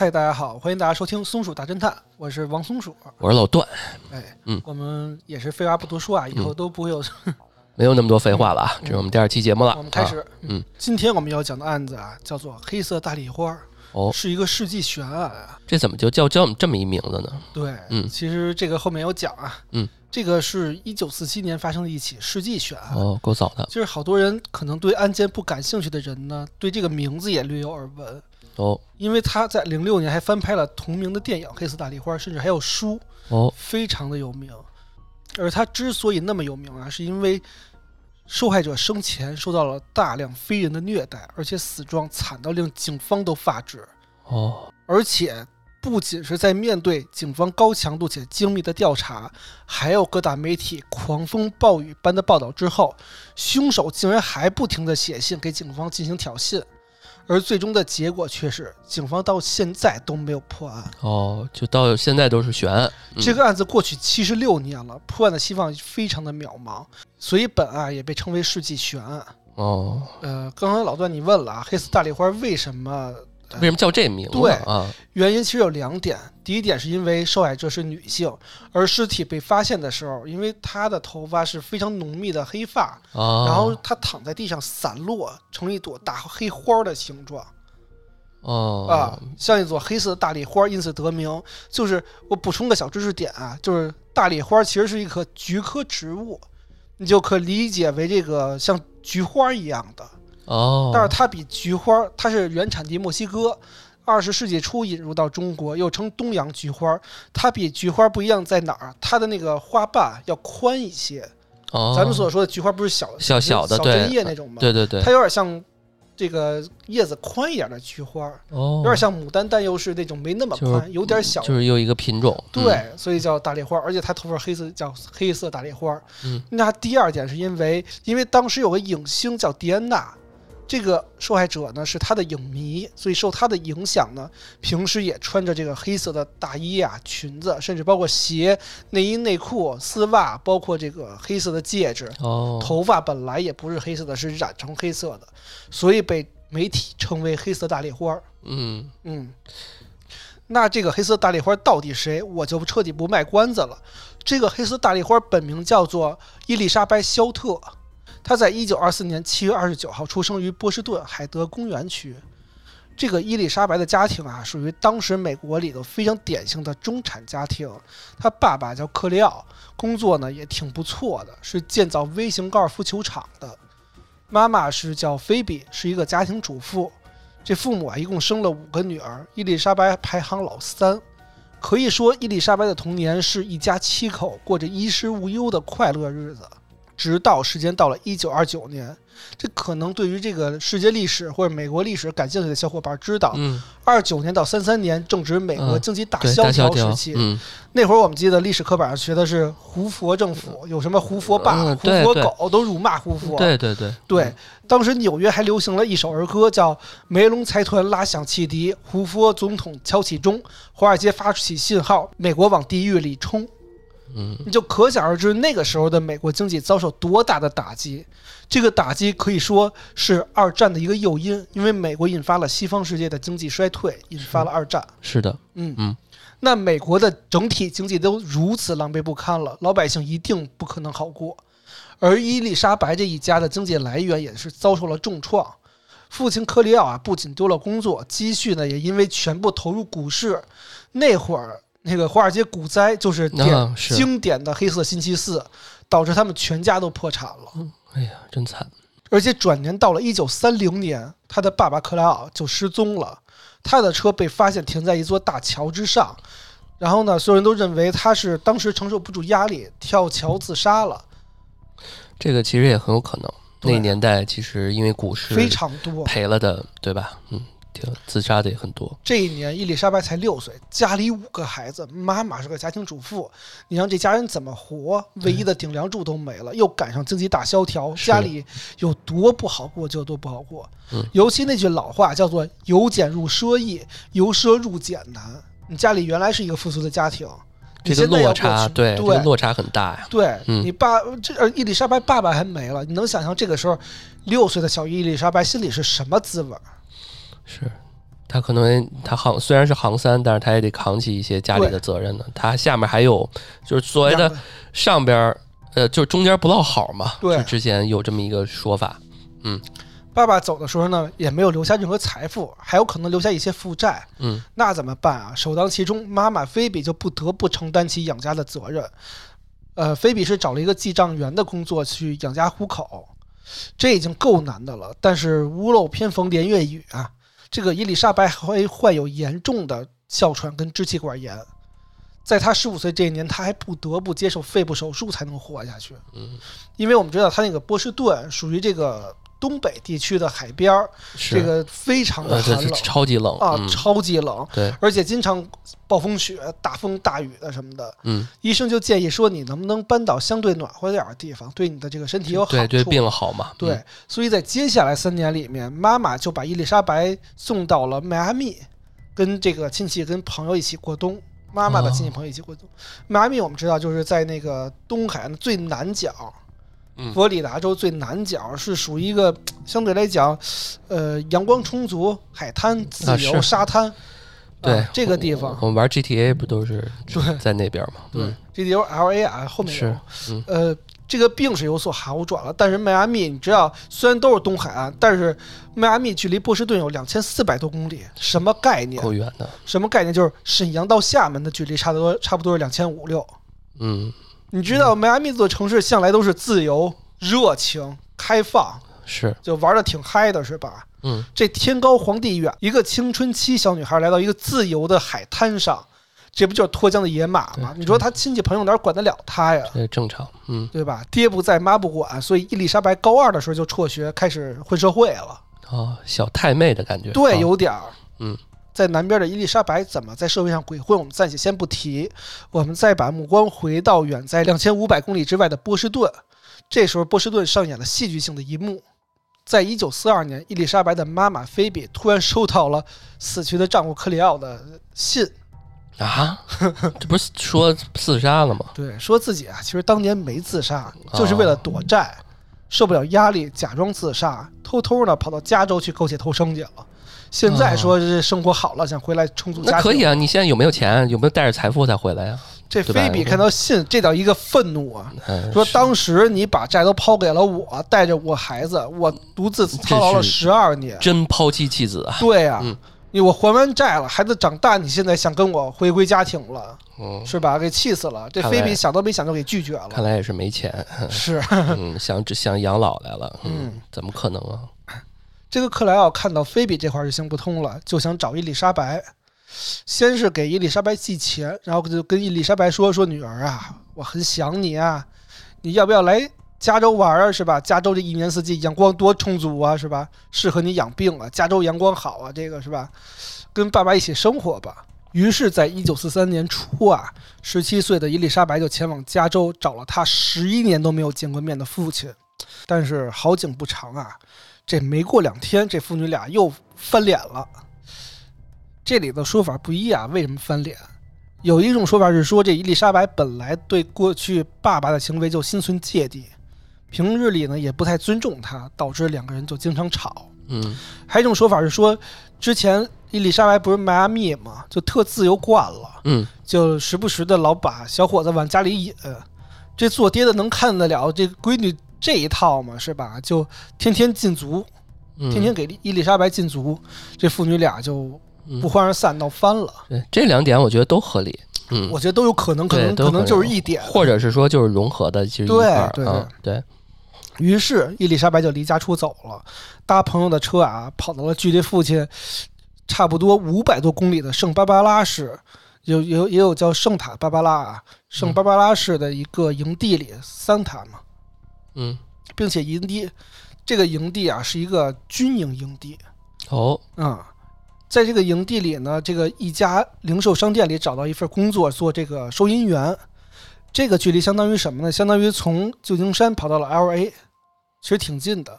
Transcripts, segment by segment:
嗨，大家好，欢迎大家收听《松鼠大侦探》，我是王松鼠。我是老段，哎，嗯我们也是废话不多说啊，以后都不会有。没有那么多废话了啊，这是我们第二期节目了。我们开始啊，嗯，今天我们要讲的案子啊，叫做“黑色大丽花”，哦，是一个世纪悬案啊。这怎么就叫叫我们这么一名字呢？对，嗯其实这个后面有讲啊，嗯，这个是一九四七年发生的一起世纪悬案。哦，够早的。就是好多人可能对案件不感兴趣的人呢，对这个名字也略有耳闻，哦因为他在零六年还翻拍了同名的电影《黑色大丽花》，甚至还有书，哦，非常的有名。而他之所以那么有名啊，是因为受害者生前受到了大量非人的虐待，而且死状惨到令警方都发指。哦，而且不仅是在面对警方高强度且精密的调查，还有各大媒体狂风暴雨般的报道之后，凶手竟然还不停地写信给警方进行挑衅，而最终的结果却是警方到现在都没有破案。哦，就到现在都是悬案。嗯这个案子过去七十六年了，破案的希望非常的渺茫，所以本案也被称为世纪悬案。哦，呃，刚刚老段你问了啊，黑丝大丽花为什么？为什么叫这名字对啊？原因其实有两点，第一点是因为受害者是女性，而尸体被发现的时候，因为她的头发是非常浓密的黑发，啊，然后她躺在地上散落成一朵大黑花的形状哦啊，像一朵黑色的大丽花，因此得名。就是我补充个小知识点啊，就是大丽花其实是一棵菊科植物，你就可理解为这个像菊花一样的。哦，但是它比菊花，它是原产地墨西哥，二十世纪初引入到中国，又称东洋菊花。它比菊花不一样在哪儿？它的那个花瓣要宽一些。哦，咱们所说的菊花不是小小小的小针叶那种吗？对对对，它有点像这个叶子宽一点的菊花，哦，有点像牡丹，但又是那种没那么就是宽，有点小。就是又一个品种。嗯，对，所以叫大丽花，而且它头发黑色，叫黑色大丽花。嗯，那第二点是因为，因为当时有个影星叫迪安娜，这个受害者呢是他的影迷，所以受他的影响呢，平时也穿着这个黑色的大衣啊、裙子，甚至包括鞋、内衣、内裤、丝袜，包括这个黑色的戒指。哦，头发本来也不是黑色的，是染成黑色的，所以被媒体称为黑色大丽花。嗯，嗯，那这个黑色大丽花到底谁，我就彻底不卖关子了。这个黑色大丽花本名叫做伊丽莎白·肖特，她在一九二四年七月二十九号出生于波士顿海德公园区。这个伊丽莎白的家庭啊，属于当时美国里头非常典型的中产家庭。她爸爸叫克里奥，工作呢也挺不错的，是建造微型高尔夫球场的。妈妈是叫菲比，是一个家庭主妇。这父母啊，一共生了五个女儿，伊丽莎白排行老三。可以说，伊丽莎白的童年是一家七口过着衣食无忧的快乐日子。直到时间到了一九二九年，这可能对于这个世界历史或者美国历史感兴趣的小伙伴知道，嗯，二九年到三三年正值美国嗯经济大，萧条条时期。嗯，那会儿我们记得历史课本上学的是胡佛政府，有什么胡佛爸、嗯胡佛狗，都辱骂胡佛。对对对对，当时纽约还流行了一首儿歌，叫《梅隆财团拉响汽笛，胡佛总统敲起钟，华尔街发起信号，美国往地狱里冲》。嗯，你就可想而知那个时候的美国经济遭受多大的打击。这个打击可以说是二战的一个诱因，因为美国引发了西方世界的经济衰退，引发了二战。是的，嗯嗯，那美国的整体经济都如此狼狈不堪了，老百姓一定不可能好过。而伊丽莎白这一家的经济来源也是遭受了重创，父亲克里奥啊不仅丢了工作，积蓄呢也因为全部投入股市。那会儿那个华尔街股灾就是典、啊是经典的黑色星期四，导致他们全家都破产了。哎呀，真惨。而且转年到了一九三零年，他的爸爸克莱奥就失踪了，他的车被发现停在一座大桥之上，然后呢，所有人都认为他是当时承受不住压力跳桥自杀了，这个其实也很有可能。那个年代其实因为股市非常多。赔了的，对吧？嗯，挺自杀的也很多。这一年，伊丽莎白才六岁，家里五个孩子，妈妈是个家庭主妇，你让这家人怎么活？唯一的顶梁柱都没了，又赶上经济大萧条，家里有多不好过就有多不好过。嗯尤其那句老话叫做“由俭入奢易，由奢入俭难”。你家里原来是一个富足的家庭，这个现在要过落差，去对，这对个落差很大呀。对、嗯你爸这呃伊丽莎白爸爸还没了，你能想象这个时候六岁的小伊丽莎白心里是什么滋味儿？是，他可能他行虽然是行三，但是他也得扛起一些家里的责任呢。他下面还有就是所谓的上边儿，呃，就中间不落好嘛。对就之前有这么一个说法。嗯爸爸走的时候呢，也没有留下任何财富，还有可能留下一些负债。嗯那怎么办啊？首当其冲，妈妈菲比就不得不承担起养家的责任。呃，菲比是找了一个记账员的工作去养家糊口，这已经够难的了。但是屋漏偏逢连夜雨啊，这个伊丽莎白还患有严重的哮喘跟支气管炎，在她十五岁这一年，她还不得不接受肺部手术才能活下去。嗯，因为我们知道她那个波士顿属于这个东北地区的海边儿，这个非常的寒冷超级冷啊，嗯超级冷。对，而且经常暴风雪、大风大雨的什么的，嗯，医生就建议说你能不能搬到相对暖和点儿的地方，对你的这个身体有好处。对对，病好嘛。对嗯，所以在接下来三年里面，妈妈就把伊丽莎白送到了迈阿密，跟这个亲戚、跟朋友一起过冬。妈妈的亲戚哦朋友一起过冬。迈阿密我们知道就是在那个东海岸的最南角，嗯佛罗里达州最南角是属于一个 相对来讲，呃，阳光充足、海滩自由、是沙滩。对啊这个地方我们玩 GTA 不都是对在那边吗？对嗯，这地方 L A 啊，后面有是，嗯呃，这个病是有所好转了，但是迈阿密，你知道，虽然都是东海岸，但是迈阿密距离波士顿有两千四百多公里，什么概念？够远的。什么概念？就是沈阳到厦门的距离差不多，差不多是两千五六。嗯，你知道，迈阿密这座城市向来都是自由、热情、开放，是，就玩的挺嗨的，是吧？嗯，这天高皇帝远，一个青春期小女孩来到一个自由的海滩上，这不就是脱缰的野马吗？你说她亲戚朋友哪管得了她呀？这正常。嗯，对吧？爹不在，妈不管，所以伊丽莎白高二的时候就辍学，开始混社会了。哦，小太妹的感觉。对，啊有点儿。嗯，在南边的伊丽莎白怎么在社会上鬼混，我们暂且先不提。我们再把目光回到远在两千五百公里之外的波士顿。这时候，波士顿上演了戏剧性的一幕。在一九四二年，伊丽莎白的妈妈菲比突然收到了死去的丈夫克里奥的信，啊，这不是说自杀了吗？对，说自己啊，其实当年没自杀，就是为了躲债，受不了压力，假装自杀，偷偷的跑到加州去苟且偷生去了。现在说是生活好了，想回来重组家庭。那可以啊，你现在有没有钱？有没有带着财富再回来呀？这菲比看到信，这叫一个愤怒啊！说当时你把债都抛给了我，带着我孩子，我独自操劳了十二年。真抛妻弃子啊！对呀、嗯你我还完债了，孩子长大，你现在想跟我回归家庭了，嗯，是吧？给气死了。这菲比想都没想就给拒绝了。看来也是没钱，是，嗯，想只想养老来了，嗯嗯，怎么可能啊？这个克莱奥看到菲比这块儿就行不通了，就想找伊丽莎白。先是给伊丽莎白寄钱，然后就跟伊丽莎白说：“说女儿啊，我很想你啊，你要不要来加州玩啊？是吧？加州这一年四季阳光多充足啊，是吧？适合你养病啊，加州阳光好啊，这个是吧？跟爸爸一起生活吧。”于是，在一九四三年初啊，十七岁的伊丽莎白就前往加州找了她十一年都没有见过面的父亲。但是好景不长啊，这没过两天，这父女俩又翻脸了。这里的说法不一啊，为什么翻脸？有一种说法是说，这伊丽莎白本来对过去爸爸的行为就心存芥蒂，平日里呢也不太尊重他，导致两个人就经常吵。嗯，还有一种说法是说，之前伊丽莎白不是迈阿密嘛，就特自由惯了，嗯，就时不时的老把小伙子往家里引。这做爹的能看得了这闺女这一套嘛？是吧？就天天禁足，嗯天天给伊丽莎白禁足，这父女俩就嗯不欢而散，闹翻了。对这两点我觉得都合理，嗯，我觉得都有可能，可能可能就是一点。或者是说就是融合的，其实一对对啊，对，于是伊丽莎白就离家出走了，搭朋友的车啊，跑到了距离父亲差不多五百多公里的圣巴巴拉市，有有也有叫圣塔芭芭拉啊，圣巴巴拉市的一个营地里，桑塔嘛，嗯，并且营地这个营地啊是一个军营营地哦，啊、在这个营地里呢，这个一家零售商店里找到一份工作，做这个收银员。这个距离相当于什么呢？相当于从旧金山跑到了 L A，其实挺近的，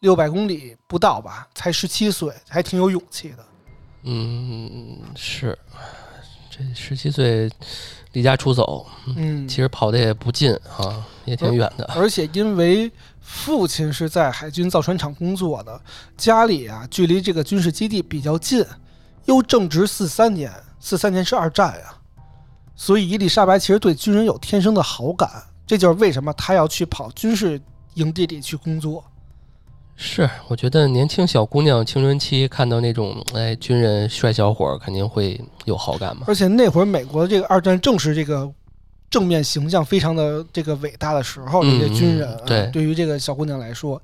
六百公里不到吧？才十七岁，还挺有勇气的。嗯，是，这十七岁离家出走，嗯，其实跑的也不近啊，也挺远的，而且因为父亲是在海军造船厂工作的，家里啊距离这个军事基地比较近，又正值四三年，四三年是二战呀，所以伊丽莎白其实对军人有天生的好感，这就是为什么她要去跑军事营地里去工作。是，我觉得年轻小姑娘青春期看到那种哎军人帅小伙儿，肯定会有好感嘛。而且那会儿美国这个二战正是这个正面形象非常的这个伟大的时候，这些军人、啊嗯对对于这个小姑娘来说，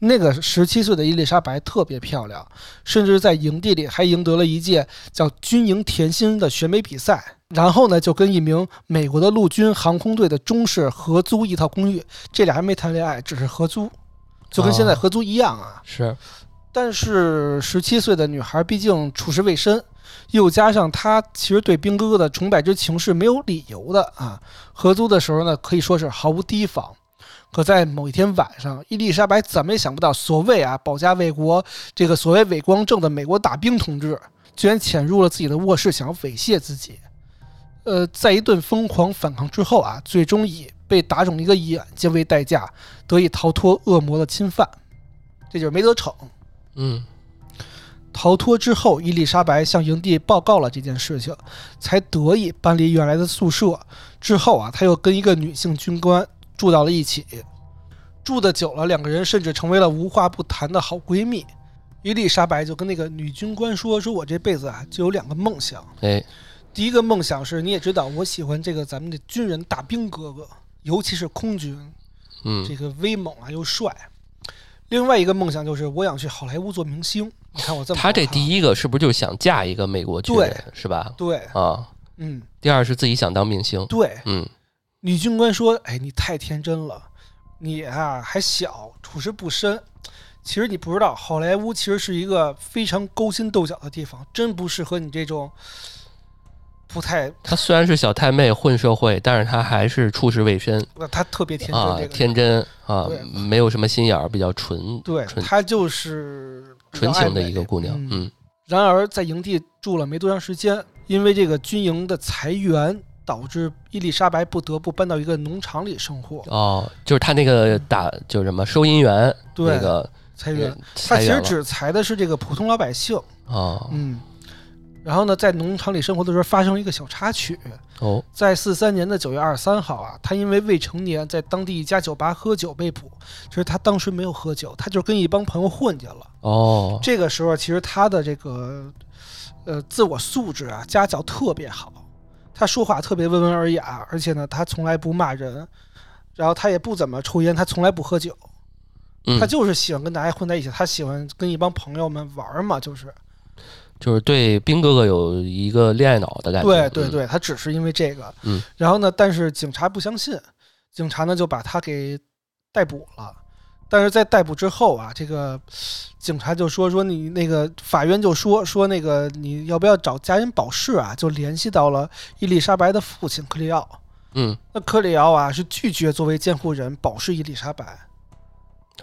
那个十七岁的伊丽莎白特别漂亮，甚至在营地里还赢得了一届叫军营甜心的选美比赛。然后呢，就跟一名美国的陆军航空队的中士合租一套公寓，这俩还没谈恋爱，只是合租，就跟现在哦合租一样啊。是，但是十七岁的女孩毕竟处事未深，又加上她其实对兵哥哥的崇拜之情是没有理由的啊。合租的时候呢，可以说是毫无提防。可在某一天晚上，伊丽莎白怎么也想不到，所谓啊保家卫国，这个所谓伟光正的美国大兵同志，居然潜入了自己的卧室，想要猥亵自己。呃，在一顿疯狂反抗之后啊，最终以被打肿一个眼睛为代价，得以逃脱恶魔的侵犯。这就是没得逞。嗯逃脱之后，伊丽莎白向营地报告了这件事情，才得以搬离原来的宿舍。之后啊，他又跟一个女性军官住到了一起，住的久了，两个人甚至成为了无话不谈的好闺蜜。伊丽莎白就跟那个女军官说：“说我这辈子啊，就有两个梦想。哎第一个梦想是，你也知道，我喜欢这个咱们的军人大兵哥哥，尤其是空军，嗯这个威猛啊又帅。另外一个梦想就是，我想去好莱坞做明星。你看我这么好她这第一个是不是就想嫁一个美国军人是吧？对，啊，嗯，第二是自己想当明星。对，嗯女军官说：“哎，你太天真了，你啊还小，处事不深。其实你不知道，好莱坞其实是一个非常勾心斗角的地方，真不适合你这种不太……她虽然是小太妹混社会，但是她还是处事未深那她特别天真，啊这，个天真啊，没有什么心眼儿，比较纯对，纯她就是纯情的一个姑娘。嗯嗯然而，在营地住了没多长时间，因为这个军营的裁员，导致伊丽莎白不得不搬到一个农场里生活。哦，就是他那个打就是什么收银员对，那个裁员，他其实只裁的是这个普通老百姓。哦嗯，然后呢，在农场里生活的时候发生了一个小插曲，哦在四三年的九月二十三号啊，他因为未成年在当地一家酒吧喝酒被捕。其实他当时没有喝酒，他就跟一帮朋友混去了。哦这个时候，其实他的这个呃自我素质啊，家教特别好，他说话特别温文尔雅，而且呢，他从来不骂人，然后他也不怎么抽烟，他从来不喝酒，嗯他，就是喜欢跟大家混在一起，他喜欢跟一帮朋友们玩嘛，就是。就是对兵哥哥有一个恋爱脑的感觉。嗯，对对对，他只是因为这个，嗯，然后呢，但是警察不相信，警察呢就把他给逮捕了。但是在逮捕之后啊，这个警察就说说你那个法院就说说那个你要不要找家人保释啊？就联系到了伊丽莎白的父亲克里奥。嗯，那克里奥啊是拒绝作为监护人保释伊丽莎白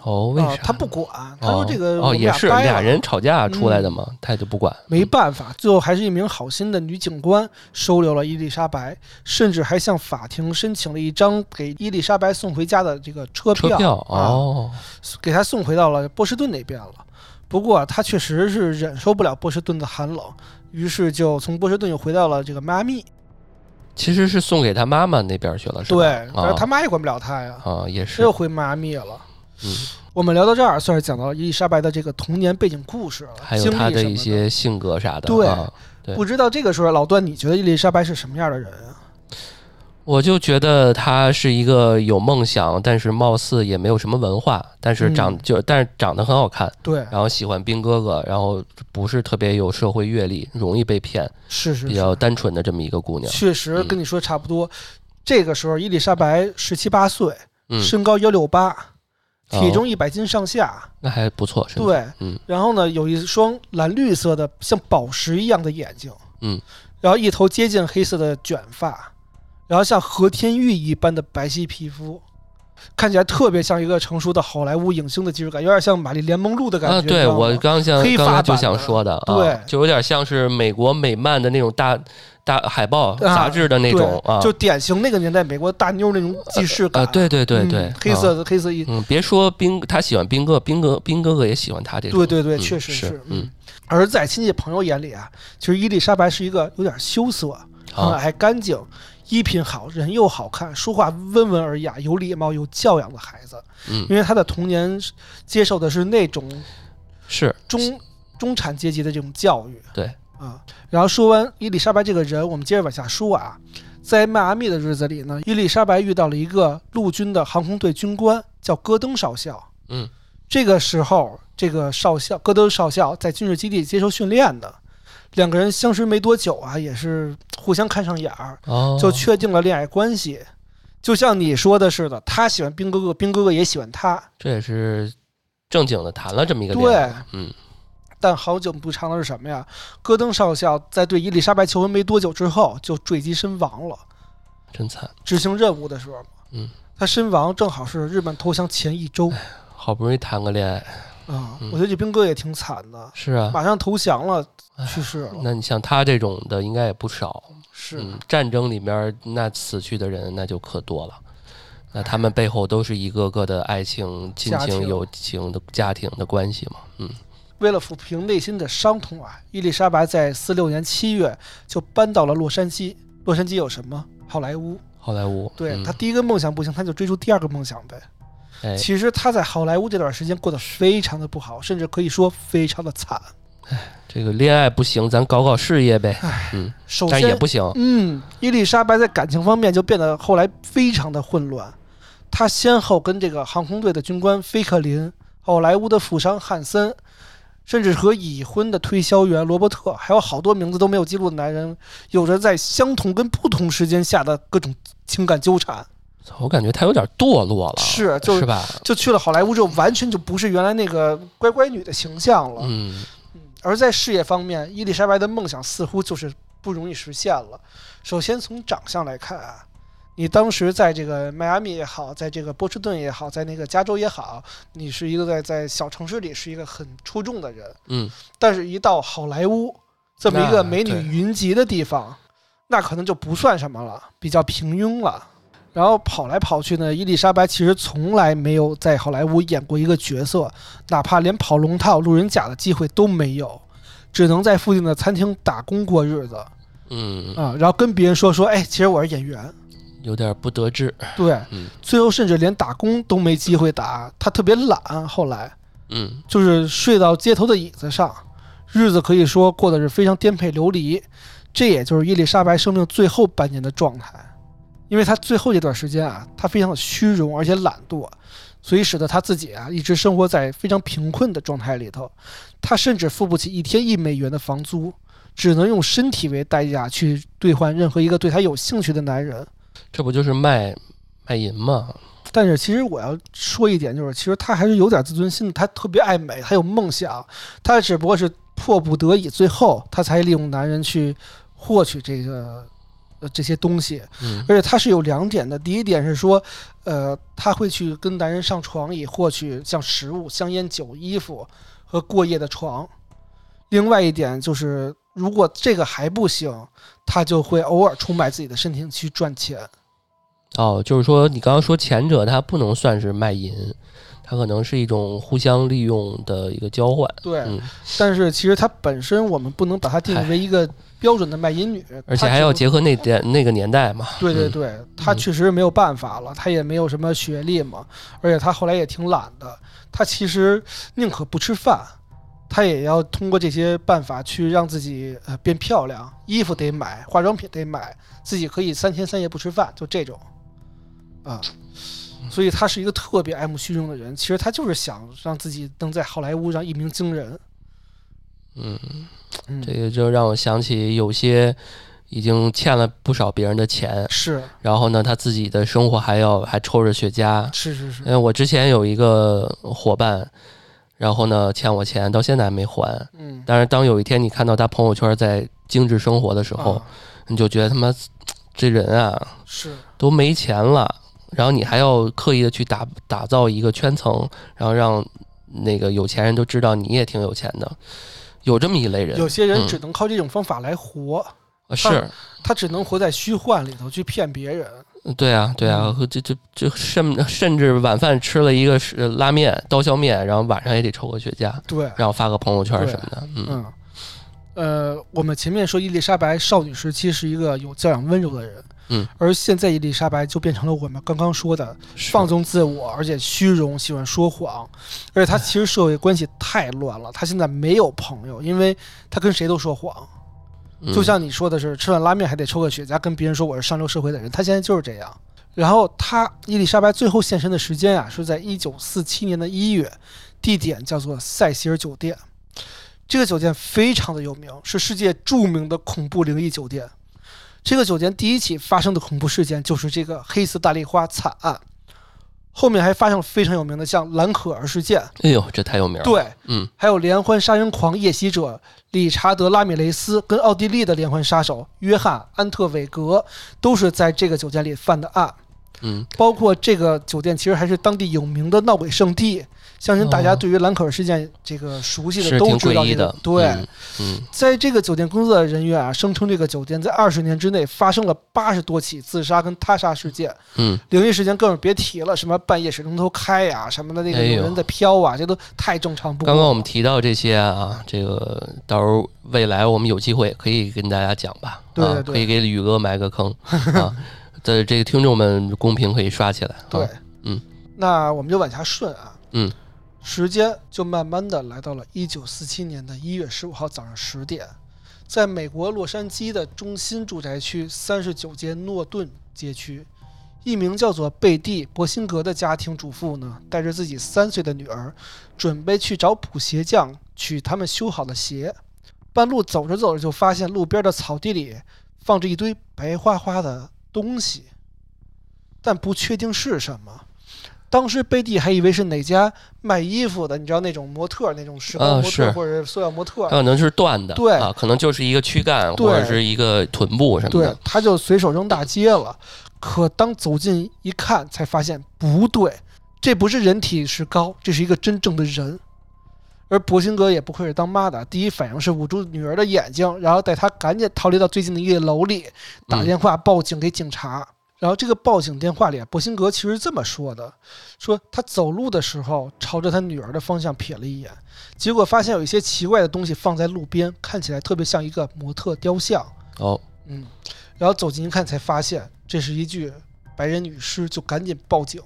哦，为啊，啥？他不管，他说这个哦也是俩人吵架出来的嘛，他也就不管。没办法，最后还是一名好心的女警官收留了伊丽莎白，甚至还向法庭申请了一张给伊丽莎白送回家的这个车票，车票啊，哦，给她送回到了波士顿那边了。不过他确实是忍受不了波士顿的寒冷，于是就从波士顿又回到了这个迈阿密。其实是送给他妈妈那边去了，是吧？对，但是啊他妈也管不了他呀，啊也是又，回迈阿密了。嗯，我们聊到这儿，算是讲到伊丽莎白的这个童年背景故事了，还有她的一些性格啥的。对啊对不知道这个时候，老段，你觉得伊丽莎白是什么样的人啊？我就觉得她是一个有梦想，但是貌似也没有什么文化，但是长、嗯就但是长得很好看，对，然后喜欢兵哥哥，然后不是特别有社会阅历，容易被骗，是是是，比较单纯的这么一个姑娘。确实跟你说差不多。这个时候，伊丽莎白十七八岁，嗯，身高幺六八，体哦重一百斤上下。那还不错，对，嗯然后呢，有一双蓝绿色的像宝石一样的眼睛，嗯，然后一头接近黑色的卷发，然后像和田玉一般的白皙皮肤，看起来特别像一个成熟的好莱坞影星的既视感，有点像玛丽莲梦露的感觉。啊，对我刚想黑发刚才就想说的，啊对就有点像是美国美漫的那种大大海报、啊杂志的那种啊，就典型那个年代美国大妞那种既视感。啊，对对对对嗯，黑色的黑色衣，嗯，别说兵，他喜欢兵哥，兵哥兵哥哥也喜欢他这种。对对对，嗯确实是，嗯。而在亲戚朋友眼里啊，其实伊丽莎白是一个有点羞涩、很啊，爱干净、衣品好、人又好看、说话温文尔雅、有礼貌、有教养的孩子。嗯，因为他的童年接受的是那种是中中产阶级的这种教育。对啊，然后说完伊丽莎白这个人，我们接着往下说啊。在迈阿密的日子里呢，伊丽莎白遇到了一个陆军的航空队军官，叫戈登少校。嗯，这个时候，这个少校戈登少校在军事基地接受训练的，两个人相识没多久啊，也是互相看上眼儿，哦，就确定了恋爱关系。就像你说的似的，他喜欢兵哥哥，兵哥哥也喜欢他。这也是正经的谈了这么一个恋爱。嗯，但好景不长的是什么呀？戈登少校在对伊丽莎白求婚没多久之后就坠机身亡了。真惨，执行任务的时候，嗯，他身亡正好是日本投降前一周好不容易谈个恋爱，啊。嗯我觉得这兵哥也挺惨的，是啊。马上投降了，去世了。那你像他这种的应该也不少。是，嗯，战争里面那死去的人那就可多了。那他们背后都是一个个的爱情、亲情、友情的家庭的关系嘛。嗯，为了抚平内心的伤痛啊，伊丽莎白在四六年七月就搬到了洛杉矶。洛杉矶有什么？好莱坞。好莱坞。嗯对他第一个梦想不行，他就追逐第二个梦想呗。哎，其实他在好莱坞这段时间过得非常的不好，甚至可以说非常的惨。这个恋爱不行，咱搞搞事业呗。嗯，首但也，不行。嗯，伊丽莎白在感情方面就变得后来非常的混乱。她先后跟这个航空队的军官菲克林、好莱坞的富商汉森，甚至和已婚的推销员罗伯特，还有好多名字都没有记录的男人，有着在相同跟不同时间下的各种情感纠缠。我感觉他有点堕落了，是就是吧？就去了好莱坞之后，完全就不是原来那个乖乖女的形象了。嗯，而在事业方面，伊丽莎白的梦想似乎就是不容易实现了。首先从长相来看啊，你当时在这个迈阿密也好，在这个波士顿也好，在那个加州也好，你是一个在在小城市里是一个很出众的人。嗯，但是，一到好莱坞这么一个美女云集的地方，那可能就不算什么了，比较平庸了。然后跑来跑去呢，伊丽莎白其实从来没有在好莱坞演过一个角色，哪怕连跑龙套、路人甲的机会都没有，只能在附近的餐厅打工过日子嗯，啊。然后跟别人说说，哎，其实我是演员。有点不得志。对，嗯最后甚至连打工都没机会打，他特别懒。后来嗯，就是睡到街头的椅子上，日子可以说过得是非常颠沛流离。这也就是伊丽莎白生命最后半年的状态，因为她最后这段时间啊，她非常的虚荣而且懒惰，所以使得她自己啊一直生活在非常贫困的状态里头。她甚至付不起一天一美元的房租，只能用身体为代价去兑换任何一个对她有兴趣的男人。这不就是卖卖淫吗？但是其实我要说一点，就是其实她还是有点自尊心的，她特别爱美，她有梦想，她只不过是迫不得已，最后她才利用男人去获取这个呃这些东西。嗯而且她是有两点的，第一点是说，呃，她会去跟男人上床以获取像食物、香烟、酒、衣服和过夜的床。另外一点就是，如果这个还不行，他就会偶尔出卖自己的身体去赚钱。哦，就是说你刚刚说前者他不能算是卖淫，他可能是一种互相利用的一个交换。对，嗯，但是其实他本身，我们不能把它定义为一个标准的卖淫女，而且还要结合那点那个年代嘛。嗯对对对，她确实没有办法了，她也没有什么学历嘛，而且她后来也挺懒的，她其实宁可不吃饭，她也要通过这些办法去让自己呃变漂亮，衣服得买，化妆品得买，自己可以三天三夜不吃饭，就这种，啊。所以她是一个特别爱慕虚荣的人，其实她就是想让自己能在好莱坞上一鸣惊人。嗯，嗯，这个就让我想起有些已经欠了不少别人的钱，是然后呢，他自己的生活还要还抽着雪茄。是是是因，为我之前有一个伙伴，然后呢欠我钱，到现在还没还。嗯，但是当有一天你看到他朋友圈在精致生活的时候，啊你就觉得他妈这人啊是都没钱了，然后你还要刻意的去打打造一个圈层，然后让那个有钱人都知道你也挺有钱的，有这么一类人。有些人嗯只能靠这种方法来活。啊是，他只能活在虚幻里头去骗别人。对啊，对啊，和这这这甚甚至晚饭吃了一个是拉面刀削面，然后晚上也得抽个雪茄，对，然后发个朋友圈什么的，嗯。嗯，呃，我们前面说伊丽莎白少女时期是一个有教养温柔的人，嗯，而现在伊丽莎白就变成了我们刚刚说的放纵自我，而且虚荣，喜欢说谎，而且她其实社会关系太乱了，她现在没有朋友，因为她跟谁都说谎，嗯就像你说的是，吃碗拉面还得抽个雪茄，跟别人说我是上流社会的人，他现在就是这样。然后他伊丽莎白最后现身的时间啊，是在一九四七年的一月，地点叫做塞西尔酒店。这个酒店非常的有名，是世界著名的恐怖灵异酒店。这个酒店第一起发生的恐怖事件就是这个黑色大丽花惨案，后面还发生了非常有名的像兰可儿事件，哎呦，这太有名了，，对，嗯。还有连环杀人狂夜袭者理查德·拉米雷斯跟奥地利的连环杀手约翰·安特韦格都是在这个酒店里犯的案。嗯，包括这个酒店其实还是当地有名的闹鬼圣地，相信大家哦对于兰可儿事件这个熟悉的都知道对。嗯嗯在这个酒店工作的人员啊，声称这个酒店在二十年之内发生了八十多起自杀跟他杀事件，嗯，灵异事件更是别提了，什么半夜水龙头开呀、什么的那个有人在飘啊，这都太正常不。刚刚我们提到这些啊，这个到时候未来我们有机会可以跟大家讲吧，啊，对可以给宇哥埋个坑啊，的这个听众们公屏可以刷起来，啊 对，嗯，那我们就往下顺啊，嗯，时间就慢慢的来到了一九四七年的一月十五号早上十点，在美国洛杉矶的中心住宅区三十九街诺顿街区，一名叫做贝蒂·博辛格的家庭主妇呢，带着自己三岁的女儿，准备去找补鞋匠取他们修好的鞋。半路走着走着，就发现路边的草地里放着一堆白花花的东西，但不确定是什么。当时贝蒂还以为是哪家卖衣服的，你知道那种模特，那种时啊髦模特是或者塑料模特儿，可能是断的，对啊，可能就是一个躯干或者是一个臀部什么的对的，，他就随手扔大街了。可当走近一看，才发现不对，这不是人体石膏，这是一个真正的人。而博辛格也不愧是当妈的，第一反应是捂住女儿的眼睛，然后带她赶紧逃离到最近的一个楼里，打嗯电话报警给警察。然后这个报警电话里，博辛格其实这么说的：说他走路的时候朝着他女儿的方向瞥了一眼，结果发现有一些奇怪的东西放在路边，看起来特别像一个模特雕像。哦，嗯，然后走近一看，才发现这是一具白人女尸，就赶紧报警。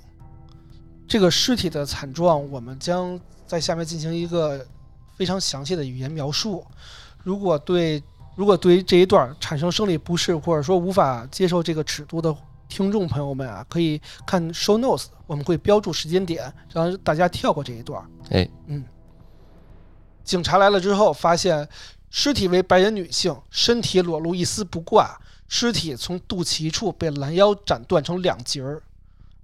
这个尸体的惨状，我们将在下面进行一个非常详细的语言描述。如果对如果对于这一段产生生理不适，或者说无法接受这个尺度的听众朋友们啊，可以看 show notes，我们会标注时间点，让大家跳过这一段。哎，嗯。警察来了之后，发现尸体为白人女性，身体裸露一丝不挂，尸体从肚脐处被拦腰斩断成两截儿，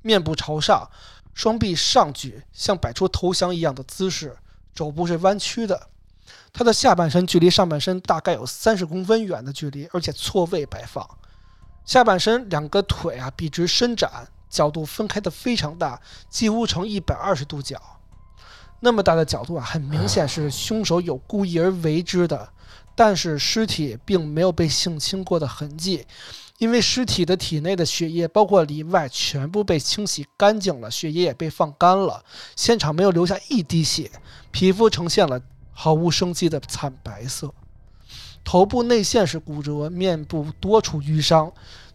面部朝上，双臂上举，像摆出投降一样的姿势，肘部是弯曲的。她的下半身距离上半身大概有三十公分远的距离，而且错位摆放。下半身两个腿啊笔直伸展，角度分开的非常大，几乎成一百二十度角。那么大的角度啊，很明显是凶手有故意而为之的。但是尸体并没有被性侵过的痕迹，因为尸体的体内的血液，包括里外，全部被清洗干净了，血液也被放干了，现场没有留下一滴血，皮肤呈现了毫无生机的惨白色。头部内陷是骨折，面部多处淤伤，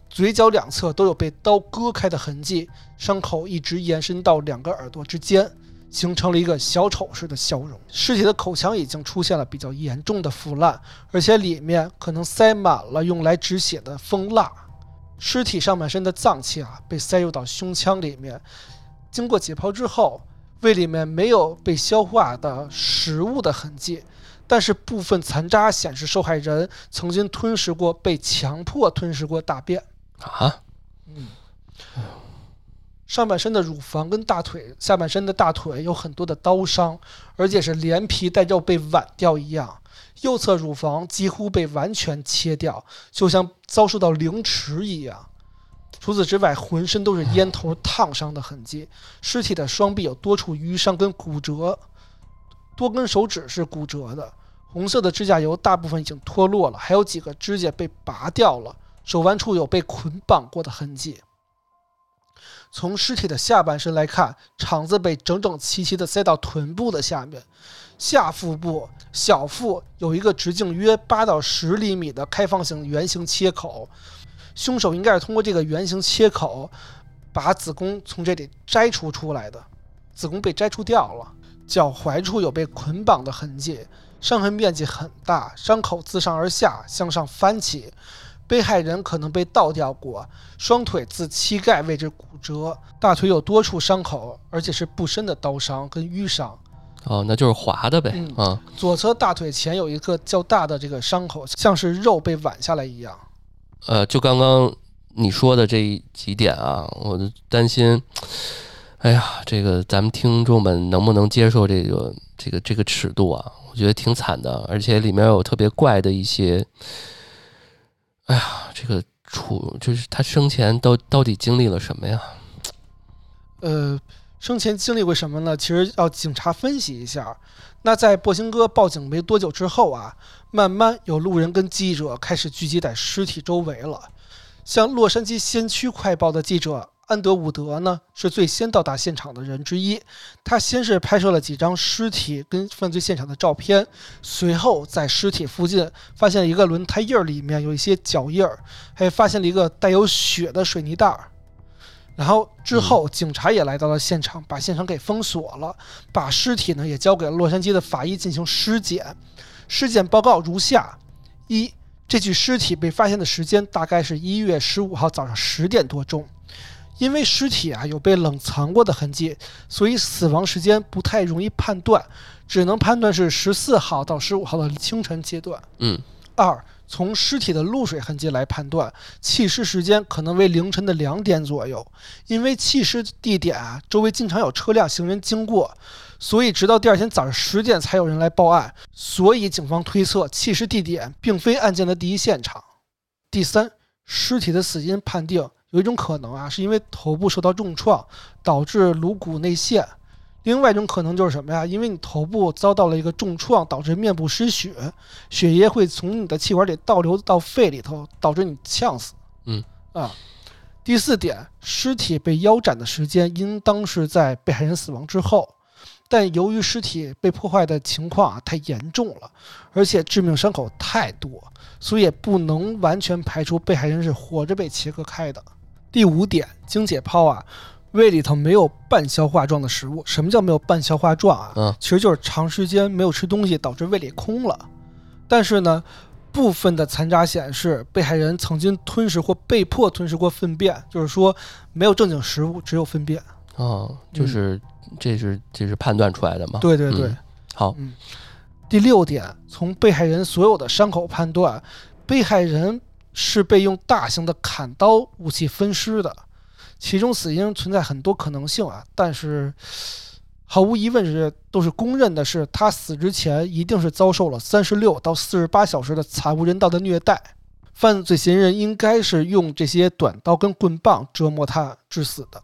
嘴角两侧都有被刀割开的痕迹，伤口一直延伸到两个耳朵之间，形成了一个小丑式的笑容。尸体的口腔已经出现了比较严重的腐烂，而且里面可能塞满了用来止血的蜂蜡。尸体上半身的脏器啊，被塞入到胸腔里面，经过解剖之后，胃里面没有被消化的食物的痕迹。但是部分残渣显示受害人曾经吞食过、被强迫吞食过大便。啊，嗯，上半身的乳房跟大腿，下半身的大腿有很多的刀伤，而且是连皮带肉被剜掉一样。右侧乳房几乎被完全切掉，就像遭受到凌迟一样。除此之外，浑身都是烟头烫伤的痕迹。尸体的双臂有多处淤伤跟骨折，多根手指是骨折的，红色的指甲油大部分已经脱落了，还有几个指甲被拔掉了，手腕处有被捆绑过的痕迹。从尸体的下半身来看，肠子被整整齐齐地塞到臀部的下面，下腹部、小腹有一个直径约八到十厘米的开放性圆形切口，凶手应该是通过这个圆形切口把子宫从这里摘除出来的，子宫被摘除掉了。脚踝处有被捆绑的痕迹，伤痕面积很大，伤口自上而下向上翻起。被害人可能被倒吊过，双腿自膝盖位置骨折，大腿有多处伤口，而且是不深的刀伤跟淤伤。哦，那就是划的呗。嗯啊，左侧大腿前有一个较大的这个伤口，像是肉被剜下来一样。呃，就刚刚你说的这几点啊，我就担心，哎呀，这个咱们听众们能不能接受这个这个这个尺度啊？我觉得挺惨的，而且里面有特别怪的一些，哎呀，这个处就是他生前到到底经历了什么呀？呃，生前经历过什么呢？其实要警察分析一下。那在波辛哥报警没多久之后啊，慢慢有路人跟记者开始聚集在尸体周围了。像洛杉矶先驱快报的记者安德伍德呢，是最先到达现场的人之一。他先是拍摄了几张尸体跟犯罪现场的照片，随后在尸体附近发现了一个轮胎印儿，里面有一些脚印儿，还发现了一个带有血的水泥袋儿。然后之后，警察也来到了现场，把现场给封锁了，把尸体呢也交给了洛杉矶的法医进行尸检。尸检报告如下：一，这具尸体被发现的时间大概是一月十五号早上十点多钟。因为尸体啊有被冷藏过的痕迹，所以死亡时间不太容易判断，只能判断是十四号到十五号的清晨阶段。嗯，二，从尸体的露水痕迹来判断，弃尸时间可能为凌晨的两点左右。因为弃尸地点啊周围经常有车辆、行人经过，所以直到第二天早上十点才有人来报案。所以警方推测弃尸地点并非案件的第一现场。第三，尸体的死因判定有一种可能啊，是因为头部受到重创导致颅骨内陷。另外一种可能就是什么呀？因为你头部遭到了一个重创，导致面部失血，血液会从你的气管里倒流到肺里头，导致你呛死。嗯啊。第四点，尸体被腰斩的时间应当是在被害人死亡之后，但由于尸体被破坏的情况啊太严重了，而且致命伤口太多，所以也不能完全排除被害人是活着被切割开的。第五点，经解剖啊，胃里头没有半消化状的食物。什么叫没有半消化状啊？嗯其实就是长时间没有吃东西，导致胃里空了。但是呢，部分的残渣显示，被害人曾经吞食或被迫吞食过粪便，就是说没有正经食物，只有粪便。哦，就是这是这是判断出来的嘛？对对对。嗯好，第六点，从被害人所有的伤口判断，被害人是被用大型的砍刀武器分尸的，其中死因存在很多可能性啊，但是毫无疑问是都是公认的是，他死之前一定是遭受了三十六到四十八小时的惨无人道的虐待，犯罪嫌疑人应该是用这些短刀跟棍棒折磨他致死的。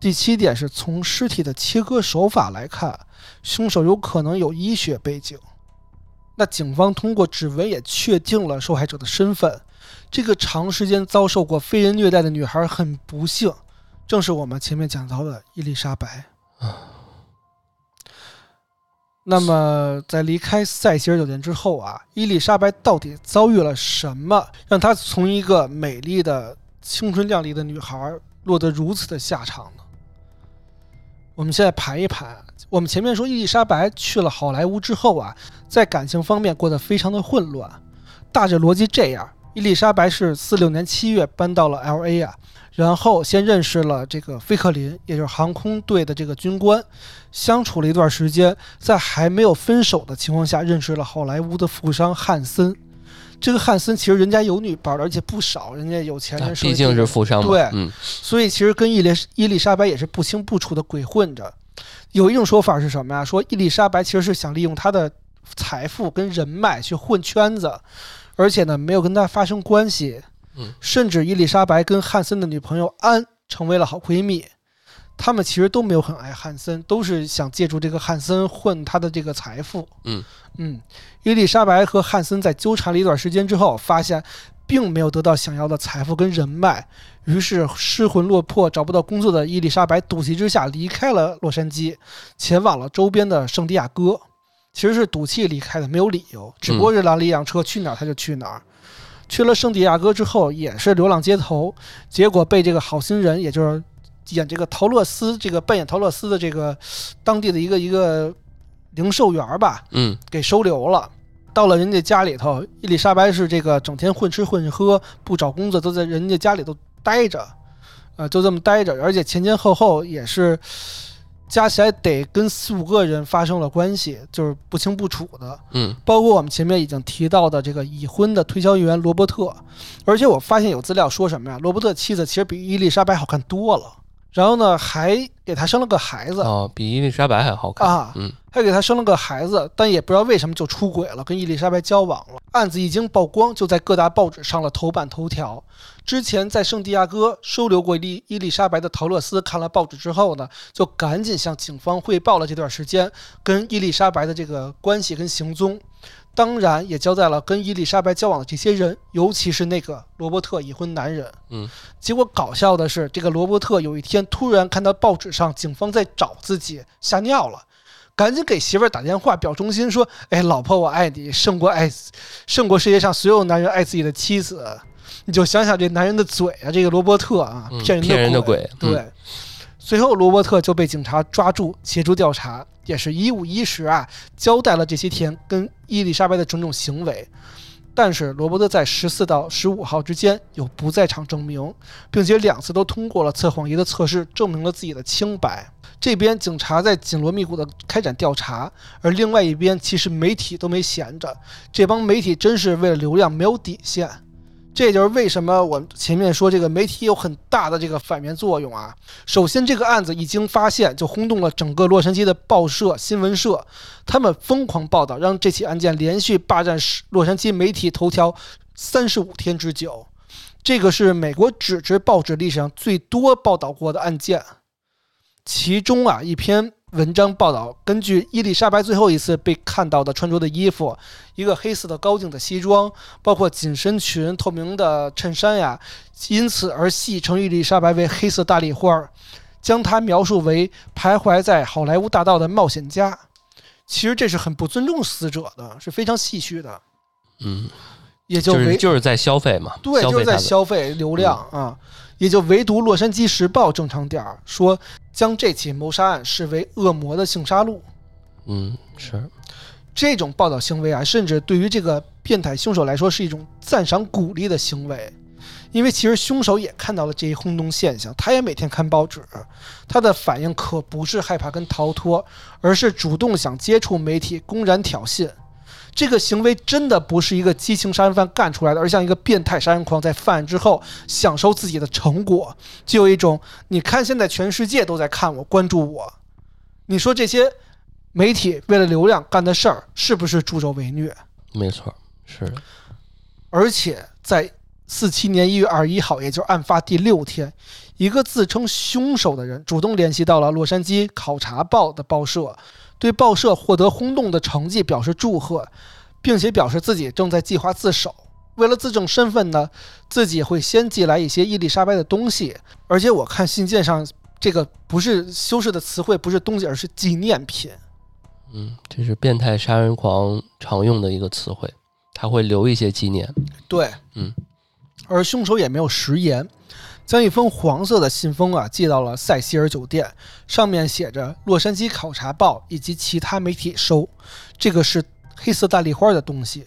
第七点是从尸体的切割手法来看，凶手有可能有医学背景。那警方通过指纹也确定了受害者的身份。这个长时间遭受过非人虐待的女孩很不幸，正是我们前面讲到的伊丽莎白。那么，在离开塞西尔酒店之后啊，伊丽莎白到底遭遇了什么，让她从一个美丽的、青春靓丽的女孩落得如此的下场呢？我们现在盘一盘，我们前面说伊丽莎白去了好莱坞之后啊，在感情方面过得非常的混乱。大致逻辑这样：伊丽莎白是四六年七月搬到了 L A 啊，然后先认识了这个菲克林，也就是航空队的这个军官，相处了一段时间，在还没有分手的情况下，认识了好莱坞的富商汉森。这个汉森其实人家有女伴的，而且不少，人家有钱人，毕竟是富商嘛。对嗯，所以其实跟伊丽伊丽莎白也是不清不楚的鬼混着。有一种说法是什么呀？说伊丽莎白其实是想利用她的财富跟人脉去混圈子，而且呢没有跟他发生关系。嗯，甚至伊丽莎白跟汉森的女朋友安成为了好闺蜜。他们其实都没有很爱汉森，都是想借助这个汉森混他的这个财富。嗯嗯，伊丽莎白和汉森在纠缠了一段时间之后，发现并没有得到想要的财富跟人脉，于是失魂落魄、找不到工作的伊丽莎白赌气之下离开了洛杉矶，前往了周边的圣地亚哥。其实是赌气离开的，没有理由，只不过是拦了一辆车，去哪儿他就去哪儿。去了圣地亚哥之后，也是流浪街头，结果被这个好心人，也就是演这个陶乐斯，这个扮演陶乐斯的这个当地的一个一个零售员儿吧，嗯给收留了。到了人家家里头，伊丽莎白是这个整天混吃混喝，不找工作，都在人家家里头待着，呃，就这么待着，而且前前后后也是加起来得跟四五个人发生了关系，就是不清不楚的。嗯包括我们前面已经提到的这个已婚的推销员罗伯特，而且我发现有资料说什么呀？罗伯特妻子其实比伊丽莎白好看多了，然后呢还给他生了个孩子哦，比伊丽莎白还好看。啊，嗯还给他生了个孩子，但也不知道为什么就出轨了，跟伊丽莎白交往了。案子一经曝光，就在各大报纸上了头版头条。之前在圣地亚哥收留过伊伊丽莎白的陶乐斯看了报纸之后呢，就赶紧向警方汇报了这段时间跟伊丽莎白的这个关系跟行踪。当然，也交代了跟伊丽莎白交往的这些人，尤其是那个罗伯特已婚男人。嗯，结果搞笑的是，这个罗伯特有一天突然看到报纸上警方在找自己，吓尿了。赶紧给媳妇儿打电话表忠心，说：“哎，老婆，我爱你，胜过爱，胜过世界上所有男人爱自己的妻子。”你就想想这男人的嘴啊，这个罗伯特啊，嗯骗人的骗人的鬼嗯对。随后，罗伯特就被警察抓住，协助调查，也是一五一十啊，交代了这些天跟伊丽莎白的种种行为。但是，罗伯特在十四到十五号之间有不在场证明，并且两次都通过了测谎仪的测试，证明了自己的清白。这边警察在紧锣密鼓地开展调查，而另外一边其实媒体都没闲着，这帮媒体真是为了流量没有底线。这就是为什么我前面说这个媒体有很大的这个反面作用啊。首先，这个案子一经发现，就轰动了整个洛杉矶的报社、新闻社，他们疯狂报道，让这起案件连续霸占洛杉矶媒体头条三十五天之久。这个是美国纸质报纸历史上最多报道过的案件。其中啊，一篇文章报道，根据伊丽莎白最后一次被看到的穿着的衣服，一个黑色的高定的西装，包括紧身裙、透明的衬衫呀，因此而戏称伊丽莎白为黑色大丽花儿，将她描述为徘徊在好莱坞大道的冒险家。其实这是很不尊重死者的，是非常戏谑的，嗯，也就是就是在消费嘛，对，就是在消费流量啊，也就唯独《洛杉矶时报》正常点儿，说将这起谋杀案视为恶魔的性杀戮。嗯是这种报道行为啊，甚至对于这个变态凶手来说是一种赞赏鼓励的行为，因为其实凶手也看到了这一轰动现象，他也每天看报纸，他的反应可不是害怕跟逃脱，而是主动想接触媒体，公然挑衅。这个行为真的不是一个激情杀人犯干出来的，而像一个变态杀人狂在犯案之后享受自己的成果，就有一种你看现在全世界都在看我，关注我，你说这些媒体为了流量干的事儿是不是助纣为虐？没错，是的而且在四七年一月二十一号，也就是案发第六天，一个自称凶手的人主动联系到了洛杉矶考察报的报社，对报社获得轰动的成绩表示祝贺，并且表示自己正在计划自首。为了自证身份呢，自己会先寄来一些伊丽莎白的东西，而且我看信件上这个不是修饰的词汇，不是东西，而是纪念品。嗯，这是变态杀人狂常用的一个词汇，他会留一些纪念。对，嗯，而凶手也没有食言，将一封黄色的信封啊寄到了塞西尔酒店，上面写着《洛杉矶考察报》以及其他媒体收，这个是黑色大丽花的东西。